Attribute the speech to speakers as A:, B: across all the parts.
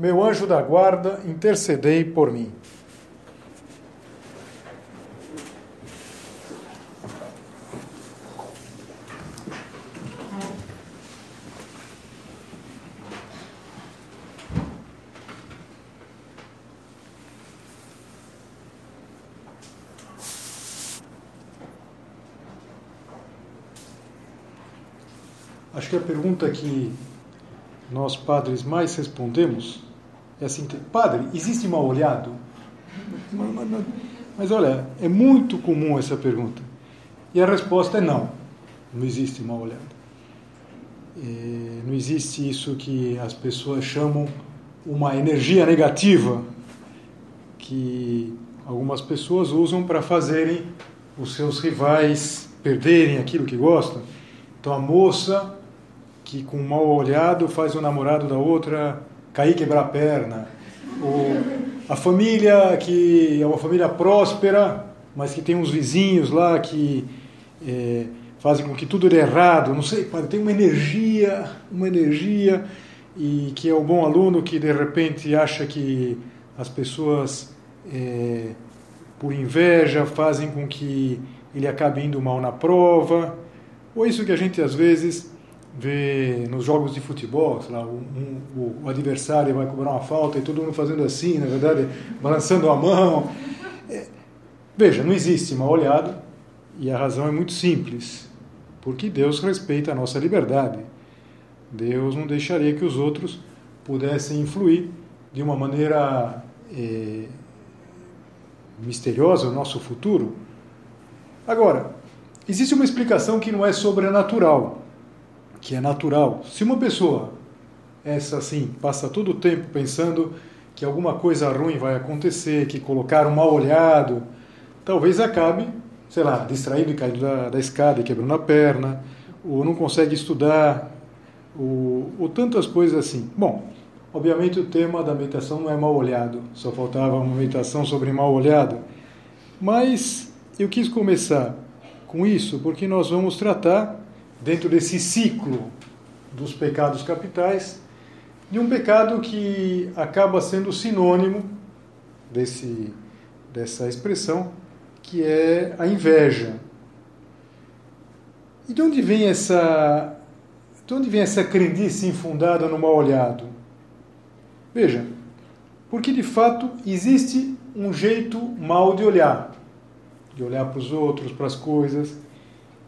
A: meu anjo da guarda, intercedei por mim. Acho que a pergunta que nós padres mais respondemos é assim: Padre, existe mal olhado? Mas olha, é muito comum essa pergunta. E a resposta é não, não existe mal olhado. É, não existe isso que as pessoas chamam uma energia negativa, que algumas pessoas usam para fazerem os seus rivais perderem aquilo que gostam. Então a moça que com um mal olhado faz o namorado da outra cair quebrar a perna. A família que é uma família próspera, mas que tem uns vizinhos lá que é, fazem com que tudo dê errado. Não sei, tem uma energia, uma energia e que é o bom aluno que de repente acha que as pessoas é, por inveja fazem com que ele acabe indo mal na prova. Ou isso que a gente às vezes vê nos jogos de futebol, lá, um, um, o adversário vai cobrar uma falta e todo mundo fazendo assim, na verdade, balançando a mão. É, veja, não existe mal olhado e a razão é muito simples, porque Deus respeita a nossa liberdade. Deus não deixaria que os outros pudessem influir de uma maneira é, misteriosa o nosso futuro. Agora, existe uma explicação que não é sobrenatural que é natural. Se uma pessoa, essa assim, passa todo o tempo pensando que alguma coisa ruim vai acontecer, que colocar um mal olhado, talvez acabe, sei lá, distraído e caindo da, da escada e quebrando a perna, ou não consegue estudar, ou, ou tantas coisas assim. Bom, obviamente o tema da meditação não é mal olhado, só faltava uma meditação sobre mal olhado, mas eu quis começar com isso porque nós vamos tratar dentro desse ciclo dos pecados capitais, de um pecado que acaba sendo sinônimo desse, dessa expressão, que é a inveja. E de onde vem essa, de onde vem essa crendice infundada no mal olhado? Veja, porque de fato existe um jeito mal de olhar, de olhar para os outros, para as coisas,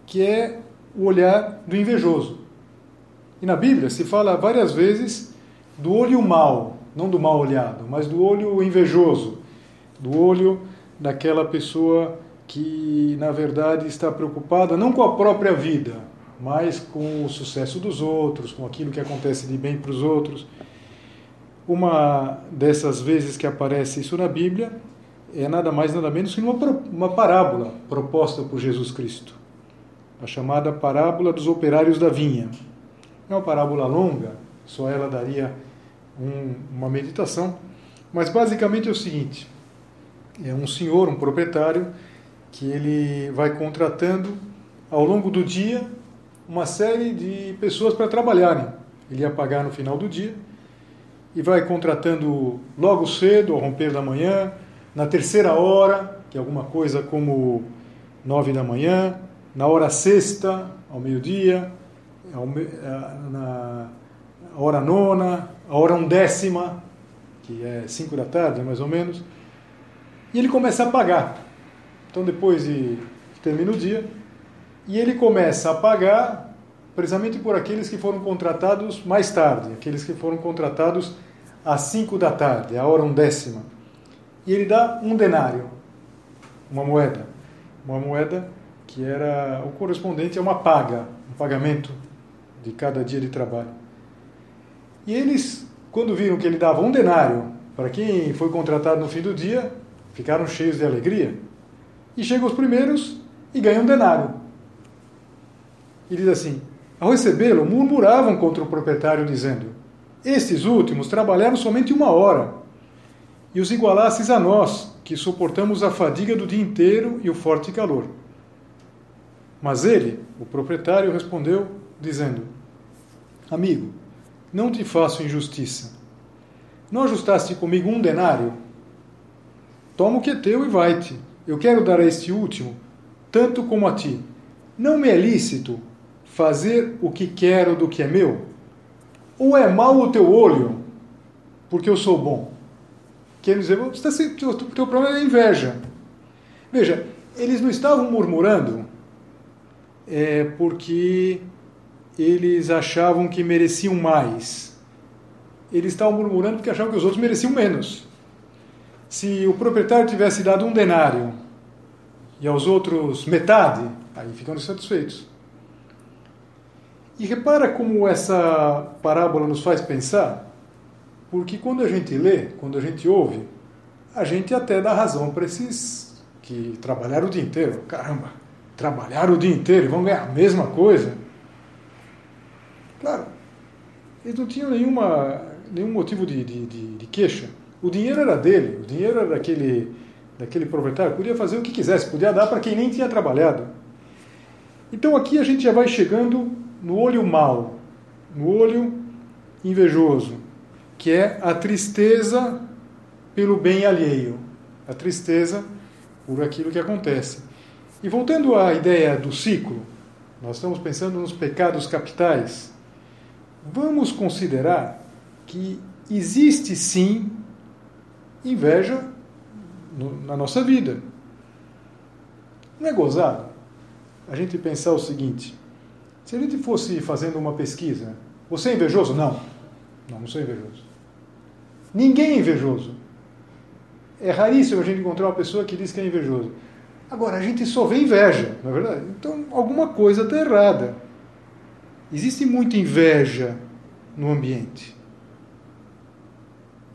A: que é o olhar do invejoso. E na Bíblia se fala várias vezes do olho mal, não do mal olhado, mas do olho invejoso, do olho daquela pessoa que, na verdade, está preocupada não com a própria vida, mas com o sucesso dos outros, com aquilo que acontece de bem para os outros. Uma dessas vezes que aparece isso na Bíblia é nada mais nada menos que uma, uma parábola proposta por Jesus Cristo a chamada parábola dos operários da vinha. É uma parábola longa, só ela daria um, uma meditação, mas basicamente é o seguinte: é um senhor, um proprietário, que ele vai contratando ao longo do dia uma série de pessoas para trabalharem. Ele ia pagar no final do dia e vai contratando logo cedo, ao romper da manhã, na terceira hora, que é alguma coisa como nove da manhã, na hora sexta, ao meio-dia, na hora nona, a hora undécima, que é cinco da tarde, mais ou menos, e ele começa a pagar. Então, depois de termina o dia, e ele começa a pagar precisamente por aqueles que foram contratados mais tarde, aqueles que foram contratados às cinco da tarde, a hora undécima. E ele dá um denário, uma moeda, uma moeda que era o correspondente a uma paga, um pagamento de cada dia de trabalho. E eles, quando viram que ele dava um denário para quem foi contratado no fim do dia, ficaram cheios de alegria. E chegam os primeiros e ganham um denário. E diz assim: ao recebê-lo, murmuravam contra o proprietário, dizendo: Estes últimos trabalharam somente uma hora, e os igualasses a nós, que suportamos a fadiga do dia inteiro e o forte calor. Mas ele, o proprietário, respondeu, dizendo: Amigo, não te faço injustiça. Não ajustaste comigo um denário? Toma o que é teu e vai-te. Eu quero dar a este último, tanto como a ti. Não me é lícito fazer o que quero do que é meu? Ou é mau o teu olho, porque eu sou bom? Quer dizer, o teu problema é inveja. Veja, eles não estavam murmurando é, porque eles achavam que mereciam mais. Eles estavam murmurando porque achavam que os outros mereciam menos. Se o proprietário tivesse dado um denário e aos outros metade, aí ficam satisfeitos. E repara como essa parábola nos faz pensar, porque quando a gente lê, quando a gente ouve, a gente até dá razão para esses que trabalharam o dia inteiro. Caramba, trabalharam o dia inteiro e vão ganhar a mesma coisa. Claro, eles não tinham nenhuma, nenhum motivo de, de, de, de queixa. O dinheiro era dele, o dinheiro era daquele, daquele proprietário, podia fazer o que quisesse, podia dar para quem nem tinha trabalhado. Então aqui a gente já vai chegando no olho mau, no olho invejoso, que é a tristeza pelo bem alheio, a tristeza por aquilo que acontece. E voltando à ideia do ciclo, nós estamos pensando nos pecados capitais. Vamos considerar que existe sim inveja na nossa vida. Não é gozado a gente pensar o seguinte: se a gente fosse fazendo uma pesquisa, você é invejoso? Não. Não, não sou invejoso. Ninguém é invejoso. É raríssimo a gente encontrar uma pessoa que diz que é invejoso. Agora, a gente só vê inveja, não é verdade? Então, alguma coisa está errada. Existe muita inveja no ambiente.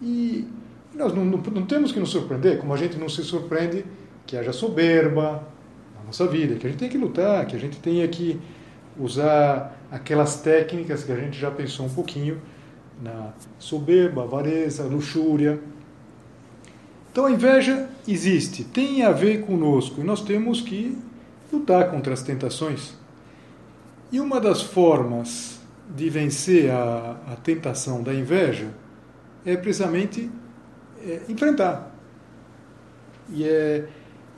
A: E nós não, não, não, temos que nos surpreender, como a gente não se surpreende que haja soberba na nossa vida, que a gente tem que lutar, que a gente tenha que usar aquelas técnicas que a gente já pensou um pouquinho na soberba, avareza, luxúria. Então a inveja existe, tem a ver conosco e nós temos que lutar contra as tentações. E uma das formas de vencer a, a tentação da inveja é precisamente é, enfrentar. E é,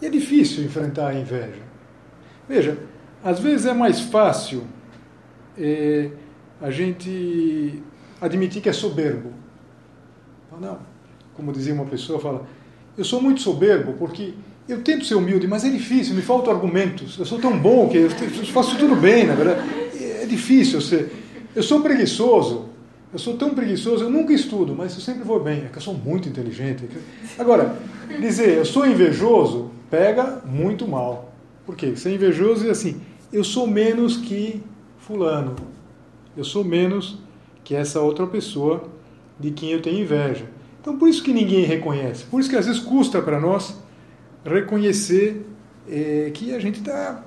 A: e é difícil enfrentar a inveja. Veja, às vezes é mais fácil é, a gente admitir que é soberbo. Não, como dizia uma pessoa, fala, eu sou muito soberbo porque eu tento ser humilde, mas é difícil, me faltam argumentos. Eu sou tão bom que eu faço tudo bem, na verdade. É difícil ser. Eu sou preguiçoso, eu sou tão preguiçoso, eu nunca estudo, mas eu sempre vou bem. É que eu sou muito inteligente. Agora, dizer eu sou invejoso pega muito mal. Por quê? Ser invejoso é assim, eu sou menos que fulano. Eu sou menos que essa outra pessoa de quem eu tenho inveja. Então, por isso que ninguém reconhece. Por isso que às vezes custa para nós reconhecer é, que a gente está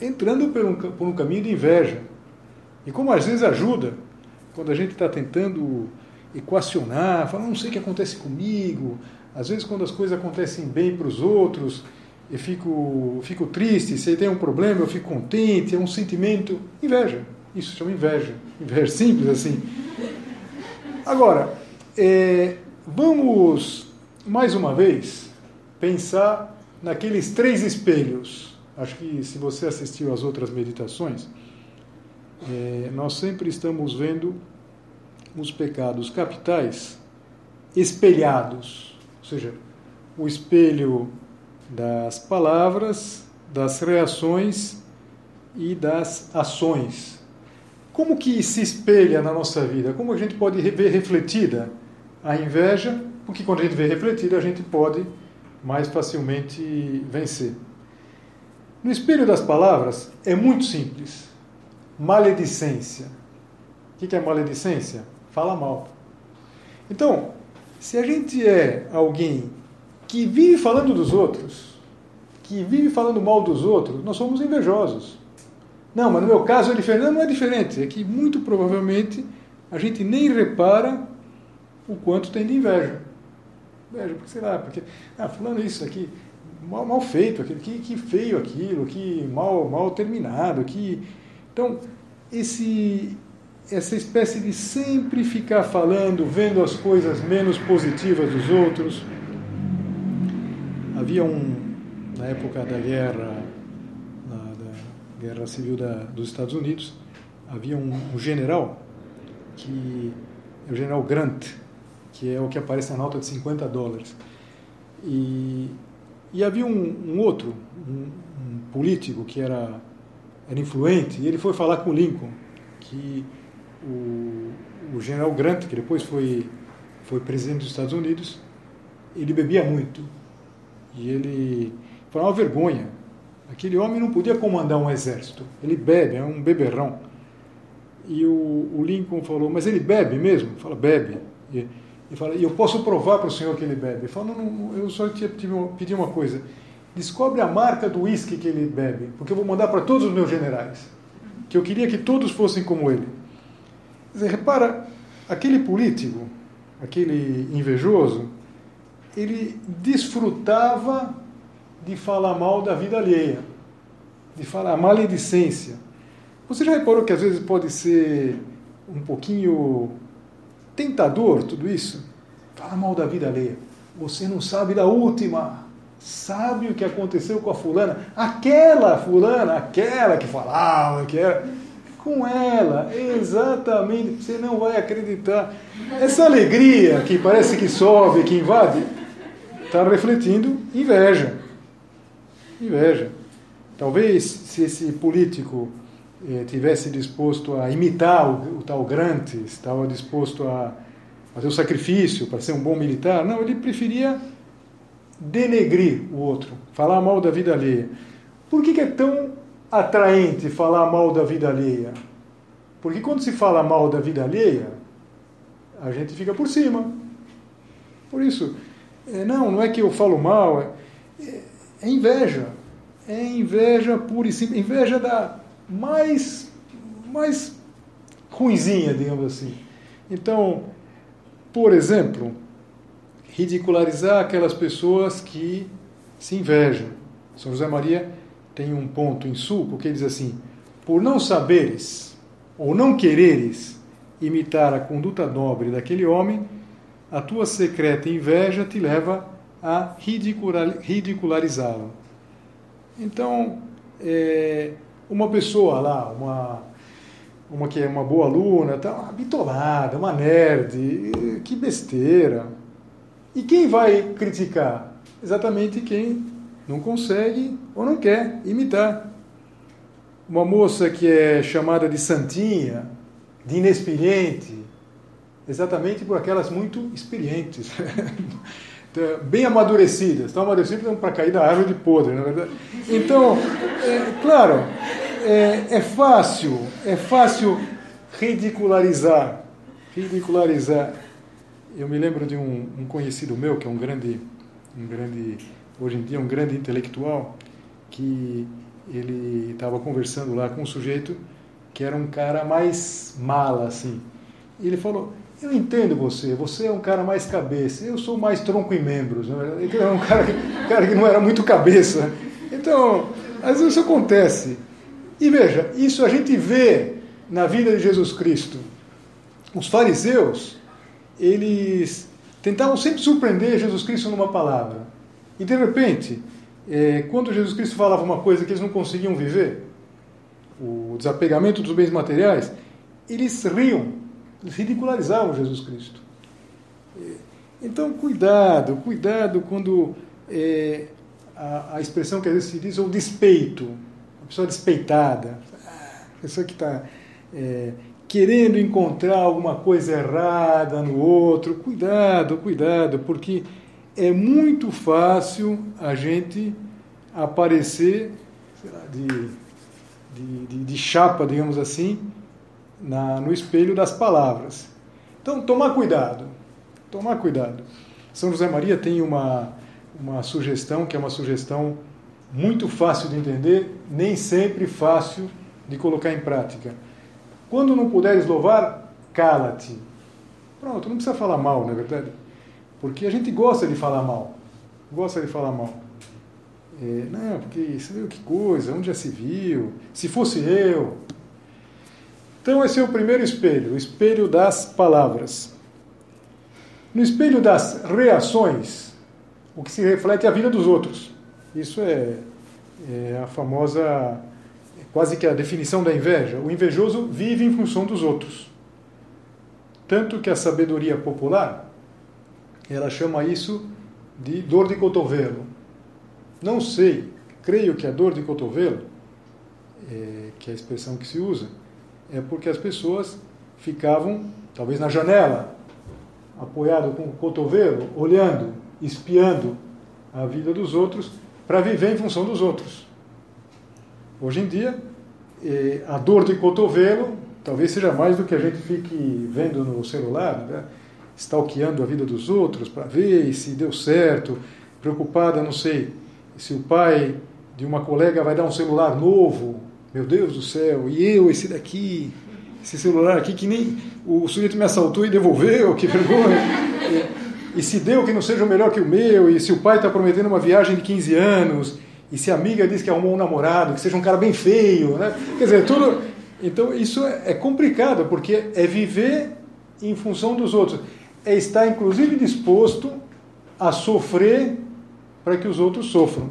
A: entrando por um, por um caminho de inveja. E como às vezes ajuda, quando a gente está tentando equacionar, falar, não sei o que acontece comigo, às vezes quando as coisas acontecem bem para os outros, eu fico, fico triste, se tem um problema, eu fico contente, é um sentimento. Inveja. Isso chama inveja. Inveja simples assim. Agora, é, vamos mais uma vez pensar naqueles três espelhos. Acho que se você assistiu às outras meditações, é, nós sempre estamos vendo os pecados capitais espelhados, ou seja, o espelho das palavras, das reações e das ações. Como que se espelha na nossa vida? Como a gente pode ver refletida a inveja? Porque quando a gente vê refletida, a gente pode mais facilmente vencer. No espelho das palavras é muito simples. Maledicência. O que é maledicência? Fala mal. Então, Se a gente é alguém que vive falando dos outros, que vive falando mal dos outros, nós somos invejosos. Não, mas no meu caso diferente. Não, não é diferente. É que muito provavelmente a gente nem repara o quanto tem de inveja. Inveja, porque sei lá, porque, ah, fulano isso aqui, mal, mal feito, aquilo, que, que feio aquilo, que mal, mal terminado, que. Então, esse, essa espécie de sempre ficar falando, vendo as coisas menos positivas dos outros. Havia um, na época da guerra, na, da guerra civil da, dos Estados Unidos, havia um, um general que é o general Grant, que é o que aparece na nota de 50 dólares. E, e havia um, um outro, um, um, político que era, era influente, e ele foi falar com Lincoln, que o, o general Grant, que depois foi, foi presidente dos Estados Unidos, ele bebia muito. E ele foi uma vergonha. Aquele homem não podia comandar um exército. Ele bebe, é um beberrão. E o, o Lincoln falou, mas ele bebe mesmo? Fala, bebe. E, e fala, e eu posso provar para o senhor que ele bebe? Ele fala, não, não, eu só te pedi uma coisa. Descobre a marca do uísque que ele bebe, porque eu vou mandar para todos os meus generais. Que eu queria que todos fossem como ele. Dizer, repara, aquele político, aquele invejoso, ele desfrutava de falar mal da vida alheia, de falar maledicência. Você já reparou que às vezes pode ser um pouquinho tentador tudo isso? Fala mal da vida alheia. Você não sabe da última. Sabe o que aconteceu com a fulana? Aquela fulana, aquela que falava, que era com ela, exatamente, você não vai acreditar. Essa alegria que parece que sobe, que invade, está refletindo inveja. Inveja. Talvez se esse político eh, tivesse disposto a imitar o, o tal Grant, estava disposto a fazer o sacrifício para ser um bom militar, não, ele preferia denegrir o outro, falar mal da vida alheia. Por que, que é tão atraente falar mal da vida alheia? Porque quando se fala mal da vida alheia, a gente fica por cima. Por isso, é, não, não é que eu falo mal, é, é inveja. É inveja pura e simples. Inveja da mais, mais ruinzinha, digamos assim. Então, por exemplo, ridicularizar aquelas pessoas que se invejam. São José Maria tem um ponto em sul que diz assim: por não saberes ou não quereres imitar a conduta nobre daquele homem, a tua secreta inveja te leva a ridicularizá-lo. Então, é, uma pessoa lá, uma, uma que é uma boa aluna, tá, uma bitolada, uma nerd, que besteira. E quem vai criticar? Exatamente quem não consegue ou não quer imitar. Uma moça que é chamada de santinha, de inexperiente, exatamente por aquelas muito experientes, bem amadurecidas. Estão amadurecidas para cair da árvore de podre, na verdade. Então, é, claro, é, é fácil, é fácil ridicularizar, ridicularizar. Eu me lembro de um, um conhecido meu que é um grande, um grande hoje em dia um grande intelectual, que ele estava conversando lá com um sujeito que era um cara mais mala, assim. E ele falou, eu entendo você, você é um cara mais cabeça, eu sou mais tronco e membros. Né? Então, era um cara, cara que não era muito cabeça. Então, às vezes isso acontece. E veja, isso a gente vê na vida de Jesus Cristo. Os fariseus, eles tentavam sempre surpreender Jesus Cristo numa palavra. E de repente, é, quando Jesus Cristo falava uma coisa que eles não conseguiam viver, o desapegamento dos bens materiais, eles riam, eles ridicularizavam Jesus Cristo. É, então, cuidado, cuidado quando é, a, a, expressão que às vezes se diz o despeito, pessoa despeitada, a pessoa que está é, querendo encontrar alguma coisa errada no outro, cuidado, cuidado, porque é muito fácil a gente aparecer lá, de, de, de, de, chapa, digamos assim, na, no espelho das palavras. Então, tomar cuidado. tomar cuidado. São José Maria tem uma, uma sugestão que é uma sugestão muito fácil de entender, nem sempre fácil de colocar em prática. Quando não puderes louvar, cala-te. Pronto, não precisa falar mal, não é verdade? Porque a gente gosta de falar mal. Gosta de falar mal. É, não, porque você viu que coisa, onde já se viu? Se fosse eu. Então, esse é o primeiro espelho, o espelho das palavras. No espelho das reações, o que se reflete é a vida dos outros. Isso é, é a famosa, quase que a definição da inveja. O invejoso vive em função dos outros. Tanto que a sabedoria popular, ela chama isso de dor de cotovelo. Não sei, creio que a dor de cotovelo, é, que é a expressão que se usa, é porque as pessoas ficavam, talvez na janela, apoiado com o cotovelo, olhando, espiando a vida dos outros, para viver em função dos outros. Hoje em dia, a dor de cotovelo talvez seja mais do que a gente fique vendo no celular, né? stalkeando a vida dos outros para ver se deu certo, preocupada, não sei, se o pai de uma colega vai dar um celular novo, meu Deus do céu, e eu, esse daqui, esse celular aqui que nem o sujeito me assaltou e devolveu, que vergonha. E, se deu que não seja melhor que o meu, e se o pai está prometendo uma viagem de 15 anos, e se a amiga diz que arrumou um namorado, que seja um cara bem feio, né? Quer dizer, tudo. Então isso é, é complicado, porque é viver em função dos outros. É estar, inclusive, disposto a sofrer para que os outros sofram.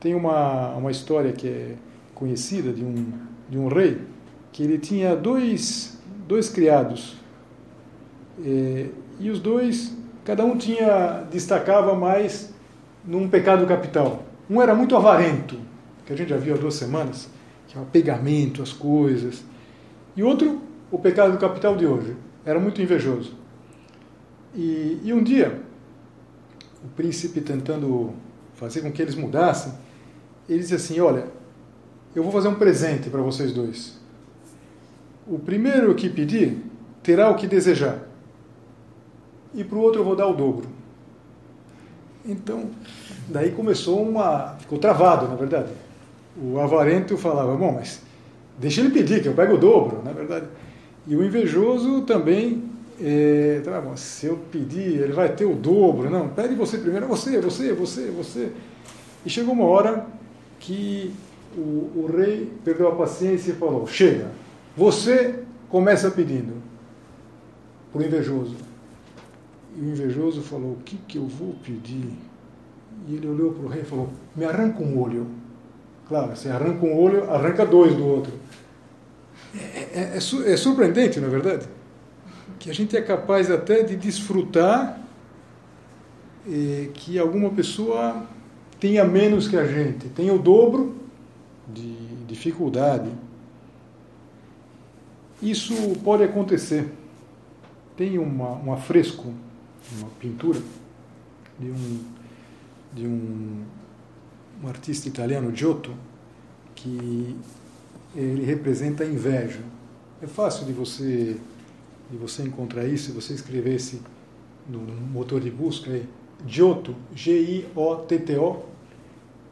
A: Tem uma, uma história que é conhecida de um, de um rei que ele tinha dois, dois criados e, e os dois, cada um tinha destacava mais num pecado capital. Um era muito avarento, que a gente já viu há duas semanas, que é o pegamento, as coisas. E outro, o pecado capital de hoje, era muito invejoso. E, e um dia, o príncipe tentando fazer com que eles mudassem, ele disse assim: Olha, eu vou fazer um presente para vocês dois. O primeiro que pedir terá o que desejar, e para o outro eu vou dar o dobro. Então, daí começou uma. ficou travado, na verdade. O avarento falava: Bom, mas deixa ele pedir, que eu pego o dobro, na verdade. E o invejoso também é, tá bom, se eu pedir, ele vai ter o dobro. Não, pede você primeiro, você, você, você, você. E chegou uma hora que o, o rei perdeu a paciência e falou: Chega, você começa pedindo para o invejoso. E o invejoso falou: O que, que eu vou pedir? E ele olhou para o rei e falou: Me arranca um olho. Claro, se arranca um olho, arranca dois do outro. É, é, é, é surpreendente, não é verdade? Que a gente é capaz até de desfrutar eh, que alguma pessoa tenha menos que a gente, tenha o dobro de dificuldade. Isso pode acontecer. Tem uma, um afresco, uma pintura de um, de um, um artista italiano, Giotto, que ele representa a inveja. É fácil de você de você encontrar isso se você escrevesse no motor de busca aí, Giotto, G-I-O-T-T-O,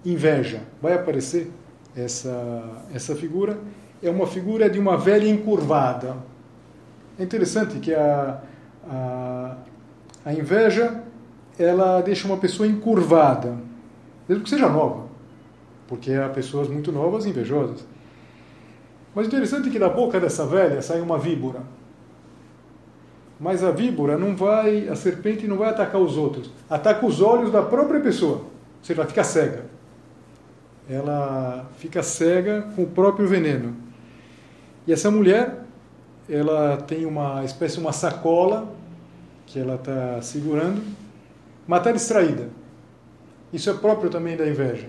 A: inveja. Vai aparecer essa, essa figura. É uma figura de uma velha encurvada. É interessante que a, a, a inveja ela deixa uma pessoa encurvada, mesmo que seja nova, porque há pessoas muito novas invejosas. Mas interessante que da boca dessa velha sai uma víbora. Mas a víbora não vai, a serpente não vai atacar os outros, ataca os olhos da própria pessoa. Ou seja, ela fica cega. Ela fica cega com o próprio veneno. E essa mulher, ela tem uma espécie de uma sacola que ela está segurando, mas está distraída. Isso é próprio também da inveja,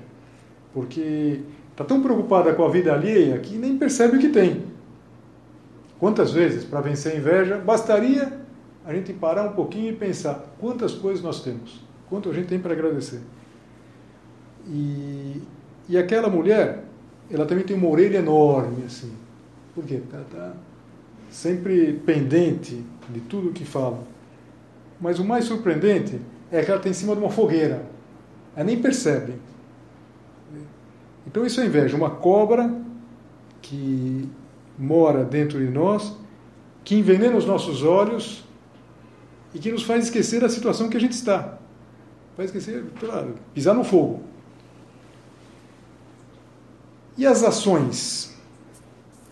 A: porque está tão preocupada com a vida alheia que nem percebe o que tem. Quantas vezes, para vencer a inveja, bastaria a gente parar um pouquinho e pensar quantas coisas nós temos, quanto a gente tem para agradecer. E, e aquela mulher, ela também tem uma orelha enorme, assim. Por quê? Ela está sempre pendente de tudo que fala. Mas o mais surpreendente é que ela está em cima de uma fogueira. Ela nem percebe. Então isso é inveja. Uma cobra que mora dentro de nós, que envenena os nossos olhos e que nos faz esquecer da situação que a gente está. Faz esquecer, pisar no fogo. E as ações?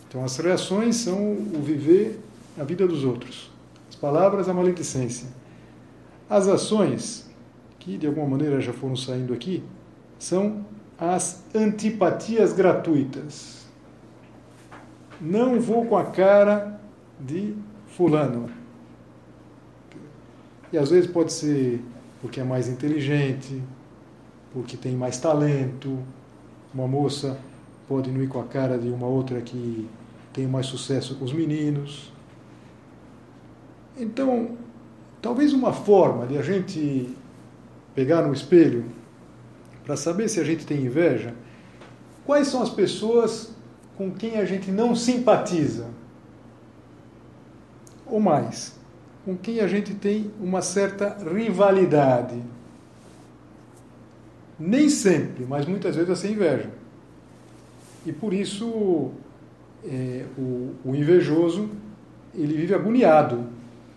A: Então, as reações são o viver a vida dos outros. As palavras, a maledicência. As ações, que de alguma maneira já foram saindo aqui, são as antipatias gratuitas. Não vou com a cara de fulano. E às vezes pode ser porque é mais inteligente, porque tem mais talento. Uma moça pode não ir com a cara de uma outra que tem mais sucesso com os meninos. Então, talvez uma forma de a gente pegar no espelho para saber se a gente tem inveja, quais são as pessoas com quem a gente não simpatiza? Ou mais, com quem a gente tem uma certa rivalidade. Nem sempre, mas muitas vezes essa inveja. E por isso é, o, o, invejoso ele vive agoniado,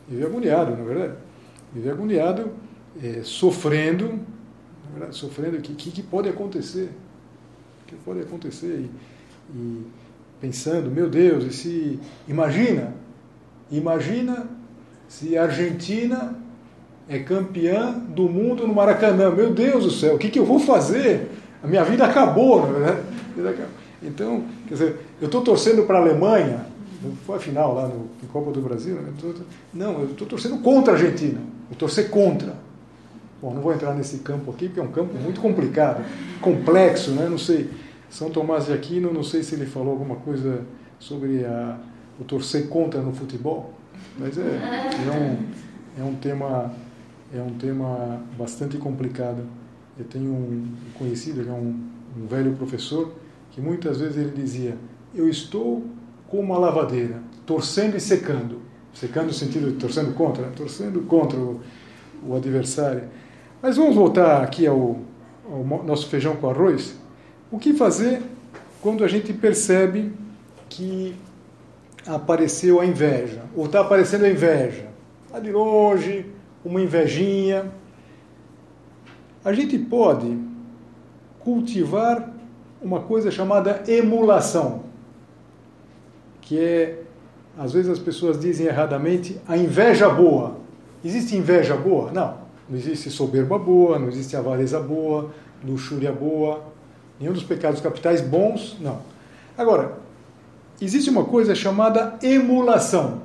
A: vive agoniado, na é verdade, vive agoniado, é, sofrendo, verdade, sofrendo o que, que, pode acontecer, o que pode acontecer? E, e pensando, meu Deus, e se imagina, imagina se a Argentina é campeã do mundo no Maracanã, meu Deus do céu, o que, que eu vou fazer? A minha vida acabou, na verdade. Então, quer dizer, eu estou torcendo para a Alemanha, foi a final lá no, Copa do Brasil, né? não, eu estou torcendo contra a Argentina, eu torcer contra. Bom, não vou entrar nesse campo aqui, porque é um campo muito complicado, complexo, né? não sei. São Tomás de Aquino, não sei se ele falou alguma coisa sobre a, o torcer contra no futebol, mas é, é, um, é um tema é um tema bastante complicado. Eu tenho um conhecido, que é um, um velho professor, que muitas vezes ele dizia: Eu estou com uma lavadeira, torcendo e secando. Secando no sentido de torcendo contra, né? torcendo contra o, o, adversário. Mas vamos voltar aqui ao, ao nosso feijão com arroz. O que fazer quando a gente percebe que apareceu a inveja, ou está aparecendo a inveja? Está de longe, uma invejinha. A gente pode cultivar uma coisa chamada emulação, que é, às vezes as pessoas dizem erradamente, a inveja boa. Existe inveja boa? Não. Não existe soberba boa, não existe avareza boa, luxúria boa, nenhum dos pecados capitais bons, não. Agora, existe uma coisa chamada emulação.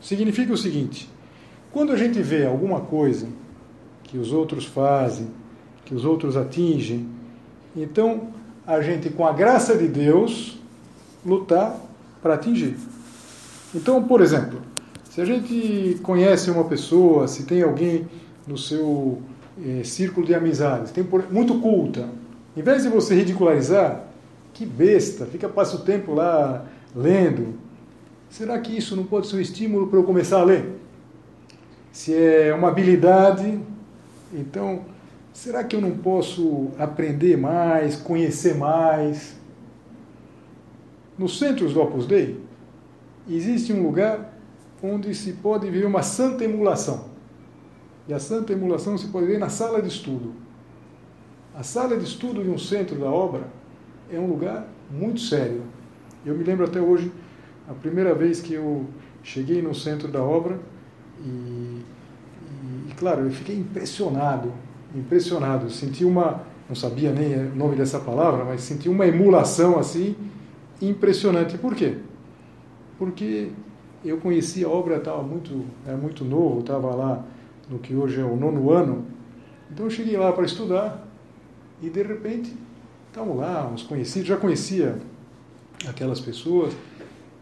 A: Significa o seguinte: quando a gente vê alguma coisa que os outros fazem, que os outros atingem, então a gente, com a graça de Deus, lutar para atingir. Então, por exemplo, se a gente conhece uma pessoa, se tem alguém no seu eh, círculo de amizades, tem muito culta, em vez de você ridicularizar, que besta, fica passa o tempo lá lendo. Será que isso não pode ser um estímulo para eu começar a ler? Se é uma habilidade, então será que eu não posso aprender mais, conhecer mais? Nos centros do Opus Dei, existe um lugar onde se pode ver uma santa emulação. E a santa emulação se pode ver na sala de estudo. A sala de estudo de um centro da obra é um lugar muito sério. Eu me lembro até hoje, a primeira vez que eu cheguei no centro da obra e, e, e claro, eu fiquei impressionado impressionado. Senti uma, não sabia nem o nome dessa palavra, mas senti uma emulação assim impressionante. Por quê? Porque eu conhecia a obra, estava muito, era muito novo, estava lá no que hoje é o nono ano. Então eu cheguei lá para estudar e de repente estavam lá uns conhecidos, já conhecia aquelas pessoas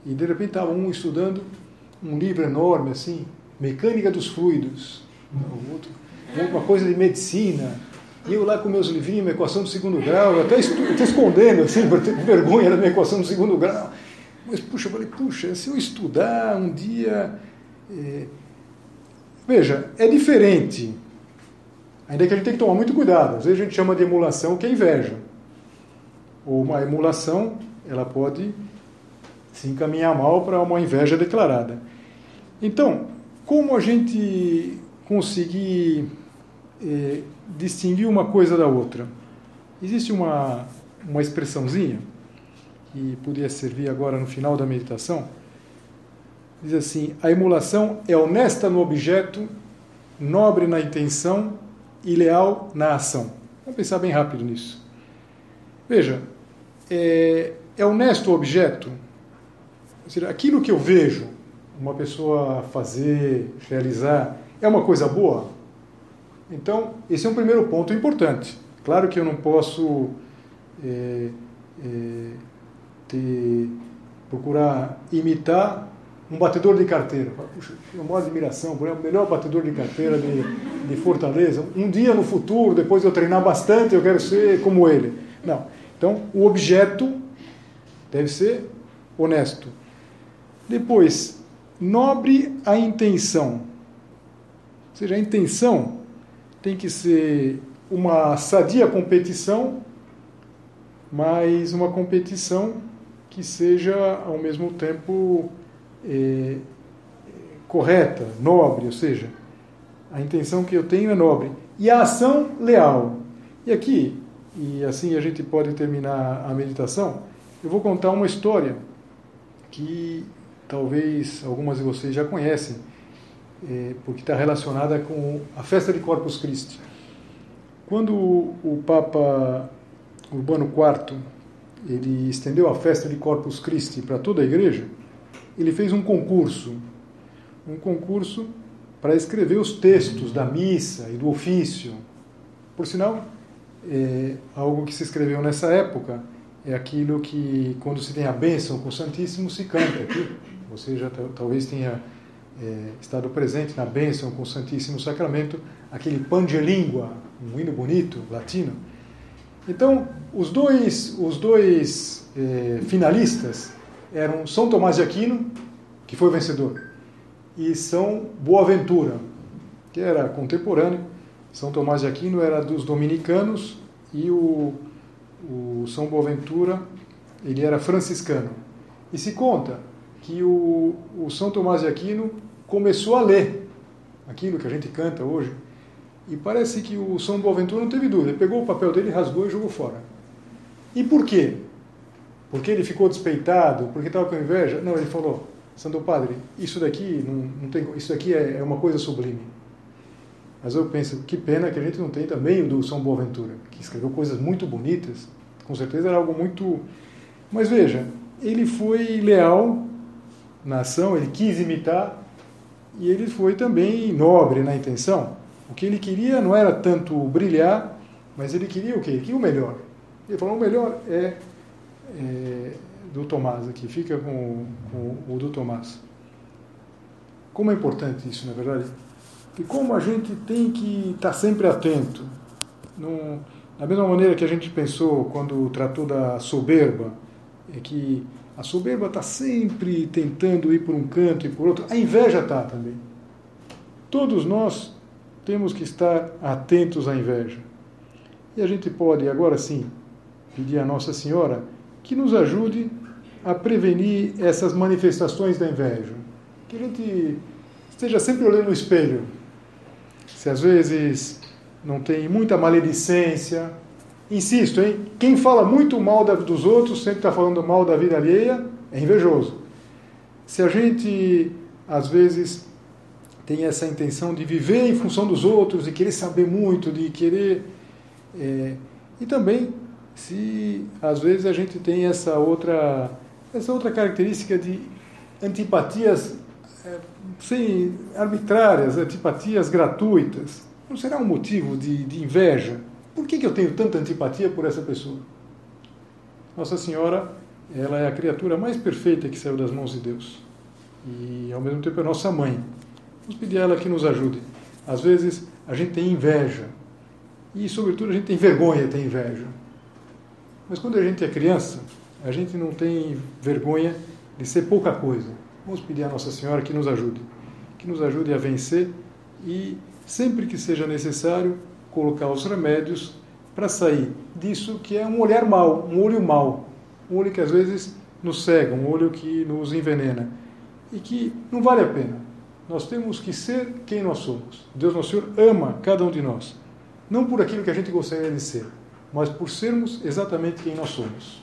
A: e de repente estava um estudando um livro enorme assim, Mecânica dos Fluidos, o outro uma coisa de medicina. E eu lá com meus livrinhos, minha equação do segundo grau, até, até escondendo, assim, por ter vergonha da minha equação do segundo grau. Mas, puxa, eu falei, puxa, se eu estudar um dia, é, Veja, é diferente. Ainda que a gente tem que tomar muito cuidado. Às vezes a gente chama de emulação que é inveja. Ou uma emulação, ela pode se encaminhar mal para uma inveja declarada. Então, como a gente conseguir eh, distinguir uma coisa da outra? Existe uma, uma expressãozinha que podia servir agora no final da meditação. Diz assim: a emulação é honesta no objeto, nobre na intenção e leal na ação. Vamos pensar bem rápido nisso. Veja, é, é honesto o objeto? Ou seja, aquilo que eu vejo uma pessoa fazer, realizar, é uma coisa boa? Então, esse é um primeiro ponto importante. Claro que eu não posso é, é, ter, procurar imitar um batedor de carteira. Puxa, eu maior admiração, é o melhor batedor de carteira de, de Fortaleza. Um dia no futuro, depois de eu treinar bastante, eu quero ser como ele. Não. Então, o objeto deve ser honesto. Depois, nobre a intenção. Ou seja, a intenção tem que ser uma sadia competição, mas uma competição que seja ao mesmo tempo é, correta, nobre, ou seja, a intenção que eu tenho é nobre. E a ação leal. E aqui, e assim a gente pode terminar a meditação, eu vou contar uma história que talvez algumas de vocês já conhecem, porque está relacionada com a festa de Corpus Christi. Quando o Papa Urbano IV ele estendeu a festa de Corpus Christi para toda a igreja, ele fez um concurso, um concurso para escrever os textos da missa e do ofício. Por sinal, é, algo que se escreveu nessa época é aquilo que, quando se tem a bênção com o Santíssimo, se canta aqui. Você já talvez tenha é, estado presente na bênção com o Santíssimo Sacramento, aquele língua, um hino bonito, latino. Então, os dois, os dois é, finalistas eram São Tomás de Aquino, que foi o vencedor, e São Boaventura, que era contemporâneo. São Tomás de Aquino era dos dominicanos e o, o São Boaventura ele era franciscano. E se conta que o, o São Tomás de Aquino começou a ler aquilo que a gente canta hoje. E parece que o São Boaventura não teve dúvida. Ele pegou o papel dele, rasgou e jogou fora. E por quê? Porque ele ficou despeitado? Porque estava com inveja? Não, ele falou, Santo Padre, isso daqui não, não tem, isso daqui é, é uma coisa sublime. Mas eu penso, que pena que a gente não tem também o do São Boaventura, que escreveu coisas muito bonitas. Com certeza era algo muito. Mas veja, ele foi leal na ação, ele quis imitar e ele foi também nobre na intenção. O que ele queria não era tanto brilhar, mas ele queria o quê? Ele queria o melhor. Ele falou: o melhor é, é do Tomás aqui, fica com, com, o do Tomás. Como é importante isso, na é verdade? E como a gente tem que estar sempre atento. Não, da mesma maneira que a gente pensou quando tratou da soberba, é que a soberba está sempre tentando ir por um canto e por outro. A inveja está também. Todos nós temos que estar atentos à inveja. E a gente pode, agora sim, pedir a Nossa Senhora que nos ajude a prevenir essas manifestações da inveja. Que a gente esteja sempre olhando no espelho. Se às vezes não tem muita maledicência, Insisto, hein? Quem fala muito mal dos outros, sempre está falando mal da vida alheia, é invejoso. Se a gente, às vezes, tem essa intenção de viver em função dos outros, de querer saber muito, de querer. É, e também, se às vezes a gente tem essa outra, essa outra característica de antipatias é, arbitrárias, antipatias gratuitas, não será um motivo de, de inveja? Por que, que eu tenho tanta antipatia por essa pessoa? Nossa Senhora, ela é a criatura mais perfeita que saiu das mãos de Deus. E ao mesmo tempo é nossa mãe. Vamos pedir a ela que nos ajude. Às vezes a gente tem inveja. E, sobretudo, a gente tem vergonha ter inveja. Mas quando a gente é criança, a gente não tem vergonha de ser pouca coisa. Vamos pedir a Nossa Senhora que nos ajude. Que nos ajude a vencer e, sempre que seja necessário, colocar os remédios para sair disso que é um olhar mau, um olho mau, um olho que às vezes nos cega, um olho que nos envenena e que não vale a pena. Nós temos que ser quem nós somos. Deus, nosso Senhor, ama cada um de nós. Não por aquilo que a gente gostaria de ser, mas por sermos exatamente quem nós somos.